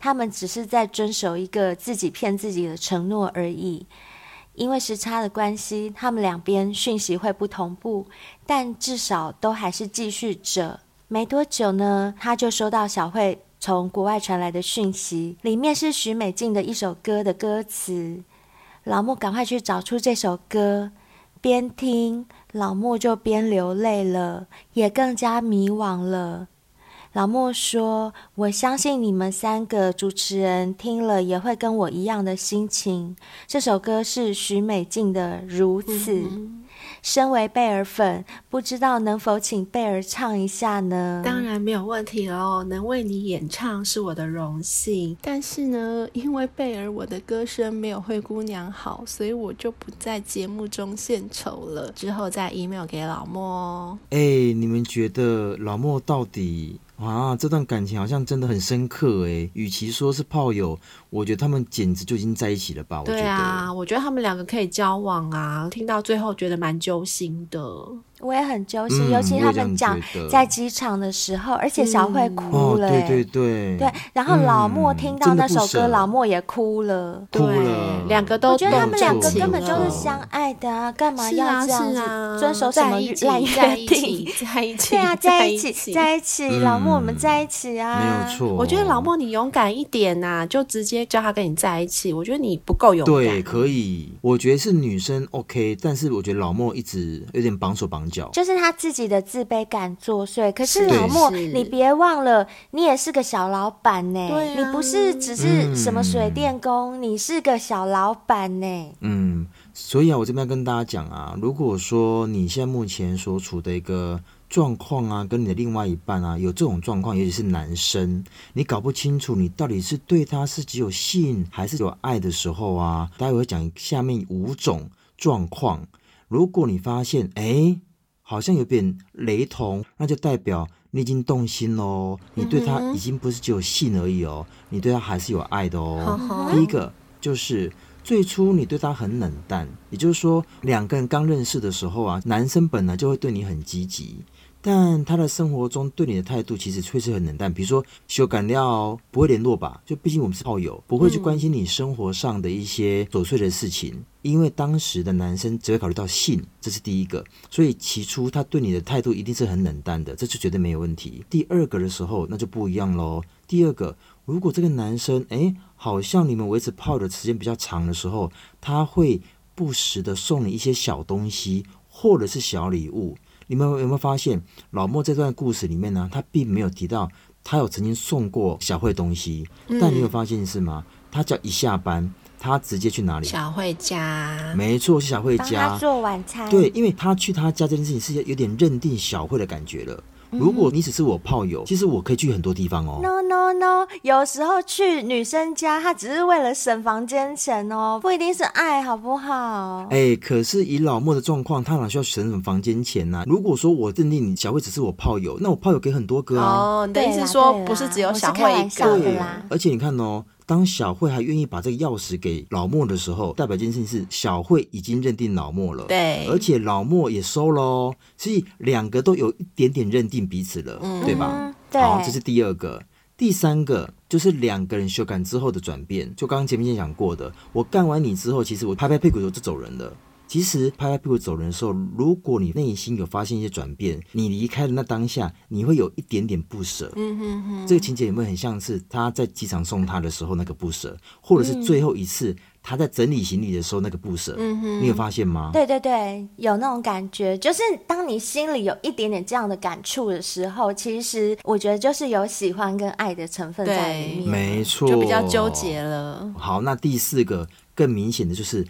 他们只是在遵守一个自己骗自己的承诺而已。因为时差的关系，他们两边讯息会不同步，但至少都还是继续着。没多久呢，他就收到小慧从国外传来的讯息，里面是许美静的一首歌的歌词。老木赶快去找出这首歌，边听老莫就边流泪了，也更加迷惘了。老莫说：“我相信你们三个主持人听了也会跟我一样的心情。这首歌是许美静的《如此》。嗯”身为贝儿粉，不知道能否请贝儿唱一下呢？当然没有问题哦，能为你演唱是我的荣幸。但是呢，因为贝儿我的歌声没有灰姑娘好，所以我就不在节目中献丑了。之后再 email 给老莫哦。哎，你们觉得老莫到底？啊，这段感情好像真的很深刻诶。与其说是炮友，我觉得他们简直就已经在一起了吧？对啊，我觉得他们两个可以交往啊。听到最后觉得蛮揪心的。我也很揪心，嗯、尤其他们讲在机场的时候，而且小慧哭了、欸嗯哦。对对对，对。然后老莫听到那首歌，嗯、老莫也哭了，哭了。两个都，我觉得他们两个根本就是相爱的啊，干嘛要这样子遵守什么烂约定？在一起，对啊，在一起，在一起。老莫，我们在一起啊，没有错。我觉得老莫你勇敢一点呐、啊，就直接叫他跟你在一起。我觉得你不够勇敢。对，可以。我觉得是女生 OK，但是我觉得老莫一直有点绑手绑脚，就是他自己。的自卑感作祟，可是老莫，你别忘了，你也是个小老板呢、啊。你不是只是什么水电工，嗯、你是个小老板呢。嗯，所以啊，我这边要跟大家讲啊，如果说你现在目前所处的一个状况啊，跟你的另外一半啊有这种状况，尤其是男生，你搞不清楚你到底是对他是只有性还是有爱的时候啊，待会会讲下面五种状况。如果你发现，哎。好像有点雷同，那就代表你已经动心喽。你对他已经不是只有性而已哦，你对他还是有爱的哦。第一个就是最初你对他很冷淡，也就是说两个人刚认识的时候啊，男生本来就会对你很积极，但他的生活中对你的态度其实确实很冷淡。比如说修改料不会联络吧，就毕竟我们是炮友，不会去关心你生活上的一些琐碎的事情。因为当时的男生只会考虑到性，这是第一个，所以起初他对你的态度一定是很冷淡的，这就绝对没有问题。第二个的时候，那就不一样喽。第二个，如果这个男生，诶，好像你们维持炮的时间比较长的时候，他会不时的送你一些小东西或者是小礼物。你们有没有发现，老莫这段故事里面呢，他并没有提到他有曾经送过小慧东西，但你有发现是吗？他只要一下班。他直接去哪里？小慧家，没错，是小慧家。他做晚餐。对，因为他去他家这件事情是有点认定小慧的感觉了。嗯、如果你只是我炮友，其实我可以去很多地方哦。No no no，有时候去女生家，她只是为了省房间钱哦，不一定是爱好不好？哎、欸，可是以老莫的状况，他哪需要省什么房间钱呢、啊？如果说我认定你小慧只是我炮友，那我炮友给很多个啊。哦，你的意思说不是只有小慧一个？对，而且你看哦。当小慧还愿意把这个钥匙给老莫的时候，代表一件事情是小慧已经认定老莫了，对，而且老莫也收喽，所以两个都有一点点认定彼此了，嗯、对吧？对，好，这是第二个，第三个就是两个人修改之后的转变，就刚刚前面先讲过的，我干完你之后，其实我拍拍屁股就走人了。其实拍拍屁股走人的时候，如果你内心有发现一些转变，你离开的那当下，你会有一点点不舍。嗯哼哼，这个情节有没有很像是他在机场送他的时候那个不舍，或者是最后一次他在整理行李的时候那个不舍？嗯哼，你有发现吗？对对对，有那种感觉，就是当你心里有一点点这样的感触的时候，其实我觉得就是有喜欢跟爱的成分在里面。没错，就比较纠结了。好，那第四个更明显的就是。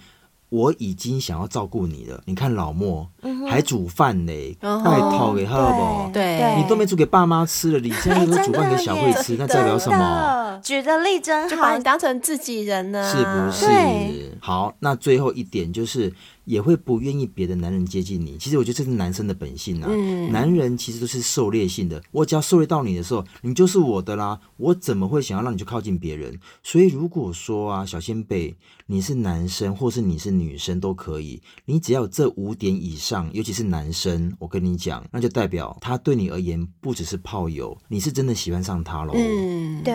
我已经想要照顾你了，你看老莫、嗯、还煮饭呢，拜托给好不？对，你都没煮给爸妈吃了，你现在都煮饭给小慧吃，那代表什么？举的例真好，就把你当成自己人呢，是不是？好，那最后一点就是。也会不愿意别的男人接近你。其实我觉得这是男生的本性啊。嗯，男人其实都是狩猎性的。我只要狩猎到你的时候，你就是我的啦。我怎么会想要让你去靠近别人？所以如果说啊，小仙贝，你是男生或是你是女生都可以，你只要有这五点以上，尤其是男生，我跟你讲，那就代表他对你而言不只是炮友，你是真的喜欢上他喽。嗯，对。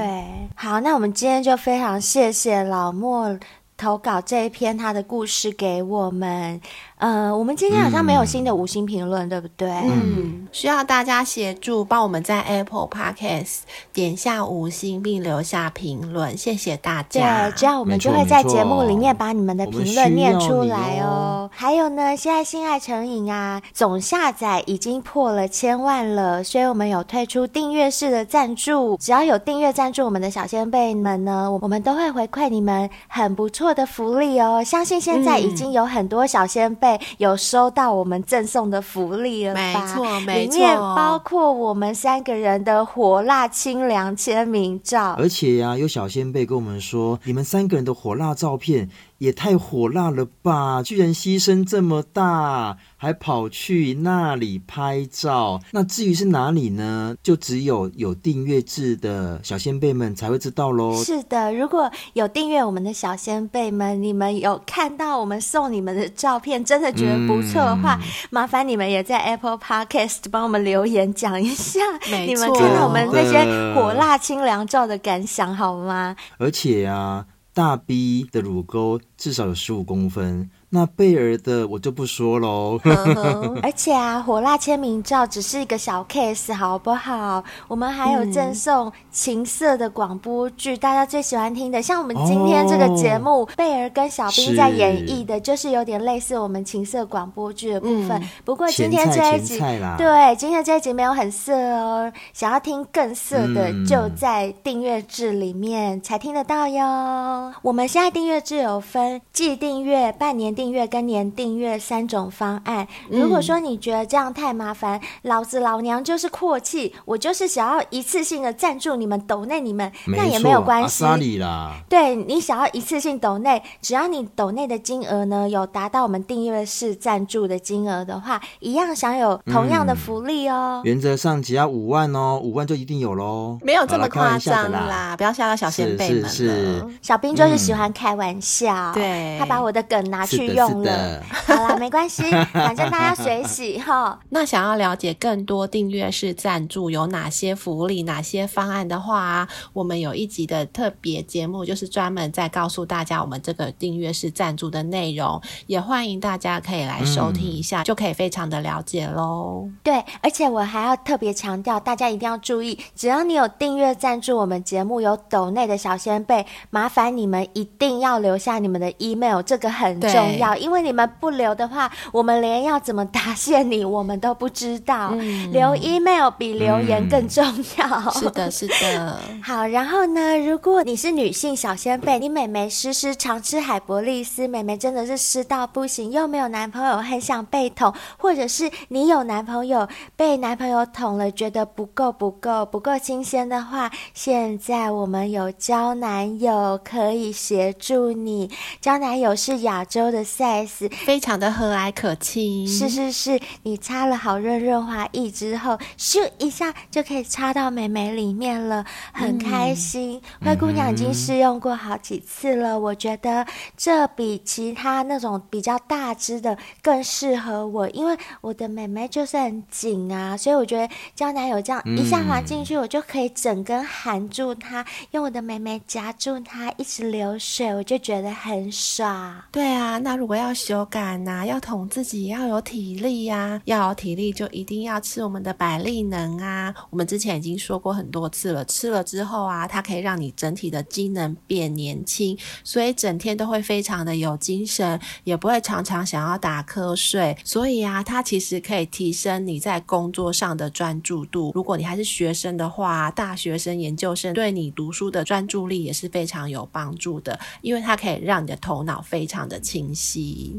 好，那我们今天就非常谢谢老莫。投稿这一篇他的故事给我们，呃，我们今天好像没有新的五星评论，嗯、对不对？嗯，需要大家协助，帮我们在 Apple Podcast 点下五星并留下评论，谢谢大家。对，这样我们就会在节目里面把你们的评论念出来哦。还有呢，现在性爱成瘾啊，总下载已经破了千万了，所以我们有推出订阅式的赞助，只要有订阅赞助我们的小仙贝们呢，我们都会回馈你们很不错的福利哦。相信现在已经有很多小仙贝有收到我们赠送的福利了吧？没错，没错，里面包括我们三个人的火辣清凉签名照，而且呀、啊，有小先辈跟我们说，你们三个人的火辣照片。也太火辣了吧！居然牺牲这么大，还跑去那里拍照。那至于是哪里呢？就只有有订阅制的小先辈们才会知道喽。是的，如果有订阅我们的小先辈们，你们有看到我们送你们的照片，真的觉得不错的话，嗯、麻烦你们也在 Apple Podcast 帮我们留言讲一下，你们看到我们那些火辣清凉照的感想好吗？而且啊，大 B 的乳沟至少有十五公分。那贝尔的我就不说喽。而且啊，火辣签名照只是一个小 case，好不好？我们还有赠送情色的广播剧，大家最喜欢听的，像我们今天这个节目，哦、贝儿跟小兵在演绎的，就是有点类似我们情色广播剧的部分。嗯、不过今天这一集，对，今天这一集没有很色哦。想要听更色的，嗯、就在订阅制里面才听得到哟。我们现在订阅制有分季订阅、半年。订阅跟年订阅三种方案。如果说你觉得这样太麻烦，嗯、老子老娘就是阔气，我就是想要一次性的赞助你们抖内你们，那也没有关系。啊、对，你想要一次性抖内，只要你抖内的金额呢有达到我们订阅式赞助的金额的话，一样享有同样的福利哦。嗯、原则上只要五万哦，五万就一定有喽。没有这么夸张啦，啦不要吓到小仙贝们了。是是是，小兵就是喜欢开玩笑，对、嗯、他把我的梗拿去。用了，好了，没关系，反正大家随喜哈。那想要了解更多订阅式赞助有哪些福利、哪些方案的话，我们有一集的特别节目，就是专门在告诉大家我们这个订阅式赞助的内容，也欢迎大家可以来收听一下，嗯、就可以非常的了解喽。对，而且我还要特别强调，大家一定要注意，只要你有订阅赞助我们节目，有抖内的小仙贝，麻烦你们一定要留下你们的 email，这个很重要。因为你们不留的话，我们连要怎么答谢你，我们都不知道。嗯、留 email 比留言更重要。嗯、是的，是的。好，然后呢，如果你是女性小仙贝，你美眉湿湿常吃海博利斯，美眉真的是湿到不行，又没有男朋友，很想被捅，或者是你有男朋友，被男朋友捅了，觉得不够不够不够新鲜的话，现在我们有交男友可以协助你。交男友是亚洲的 size，非常的和蔼可亲。是是是，你擦了好润润滑液之后，咻一下就可以插到美眉里面了，很开心。嗯、灰姑娘已经试用过好几次了，嗯、我觉得这比其他那种比较大支的更适合我，因为我的美眉就是很紧啊，所以我觉得胶囊有这样一下滑进去，我就可以整根含住它，用我的美眉夹住它，一直流水，我就觉得很爽。对啊，那如果要修改呐、要捅自己要有体力呀、要有体力就一定要吃我们的百利能啊。我们之前已经说过很多次了，吃了之后啊，它可以让你整体的机能变年轻，所以整天都会非常的有精神，也不会常常想要打瞌睡。所以啊，它其实可以提升你在工作上的专注度。如果你还是学生的话，大学生、研究生，对你读书的专注力也是非常有帮助的，因为它可以让你的头脑非常的清晰。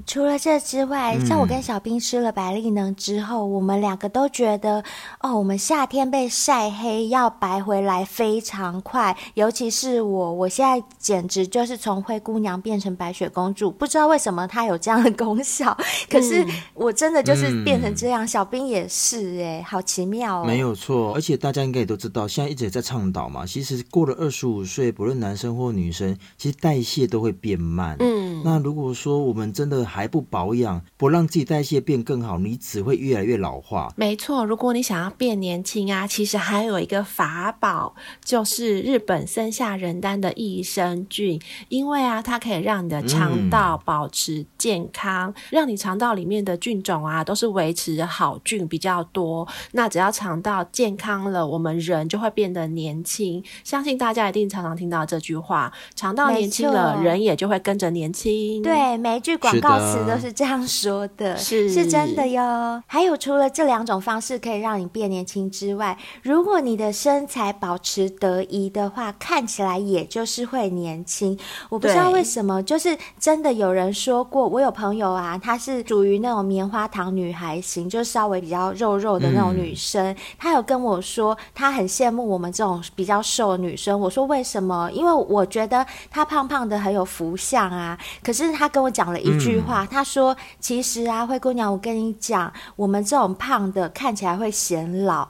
除了这之外，像我跟小兵吃了白丽能之后，嗯、我们两个都觉得，哦，我们夏天被晒黑要白回来非常快。尤其是我，我现在简直就是从灰姑娘变成白雪公主，不知道为什么它有这样的功效。可是我真的就是变成这样，嗯、小兵也是，哎，好奇妙哦。没有错，而且大家应该也都知道，现在一直也在倡导嘛。其实过了二十五岁，不论男生或女生，其实代谢都会变慢。嗯。嗯，那如果说我们真的还不保养，不让自己代谢变更好，你只会越来越老化。没错，如果你想要变年轻啊，其实还有一个法宝，就是日本森下仁丹的益生菌，因为啊，它可以让你的肠道保持健康，嗯、让你肠道里面的菌种啊都是维持好菌比较多。那只要肠道健康了，我们人就会变得年轻。相信大家一定常常听到这句话：肠道年轻了，人也就会跟着年轻。对，句广告词都是这样说的，是是真的哟。还有除了这两种方式可以让你变年轻之外，如果你的身材保持得宜的话，看起来也就是会年轻。我不知道为什么，就是真的有人说过，我有朋友啊，她是属于那种棉花糖女孩型，就稍微比较肉肉的那种女生，嗯、她有跟我说，她很羡慕我们这种比较瘦的女生。我说为什么？因为我觉得她胖胖的很有福相啊。可是她跟我讲了一句话，她、嗯、说：“其实啊，灰姑娘，我跟你讲，我们这种胖的看起来会显老。”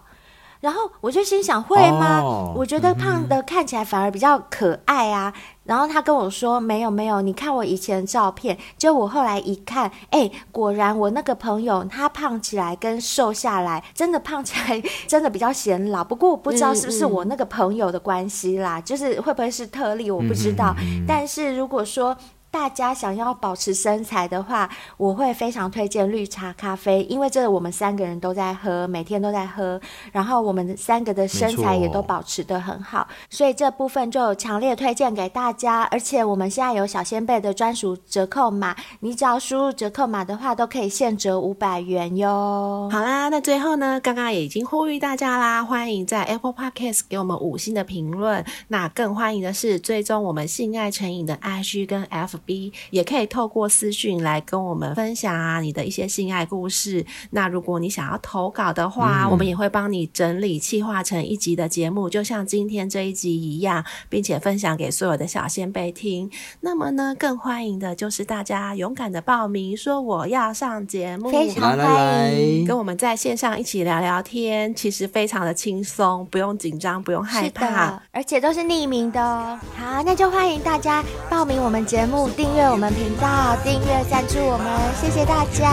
然后我就心想：“会吗？”哦、我觉得胖的看起来反而比较可爱啊。嗯、然后他跟我说：“没有没有，你看我以前的照片。”就我后来一看，哎，果然我那个朋友他胖起来跟瘦下来，真的胖起来真的比较显老。不过我不知道是不是我那个朋友的关系啦，嗯嗯、就是会不会是特例，我不知道。嗯嗯嗯、但是如果说，大家想要保持身材的话，我会非常推荐绿茶咖啡，因为这个我们三个人都在喝，每天都在喝，然后我们三个的身材也都保持得很好，所以这部分就强烈推荐给大家。而且我们现在有小仙贝的专属折扣码，你只要输入折扣码的话，都可以现折五百元哟。好啦，那最后呢，刚刚也已经呼吁大家啦，欢迎在 Apple Podcast 给我们五星的评论，那更欢迎的是追踪我们性爱成瘾的 IG 跟 F。B 也可以透过私讯来跟我们分享啊，你的一些性爱故事。那如果你想要投稿的话，嗯、我们也会帮你整理、企划成一集的节目，就像今天这一集一样，并且分享给所有的小仙贝听。那么呢，更欢迎的就是大家勇敢的报名，说我要上节目，非常欢迎跟我们在线上一起聊聊天，其实非常的轻松，不用紧张，不用害怕，而且都是匿名的哦。好，那就欢迎大家报名我们节目。订阅我们频道，订阅赞助我们，谢谢大家，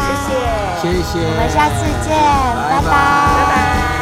谢谢，谢谢，我们下次见，拜拜，拜拜。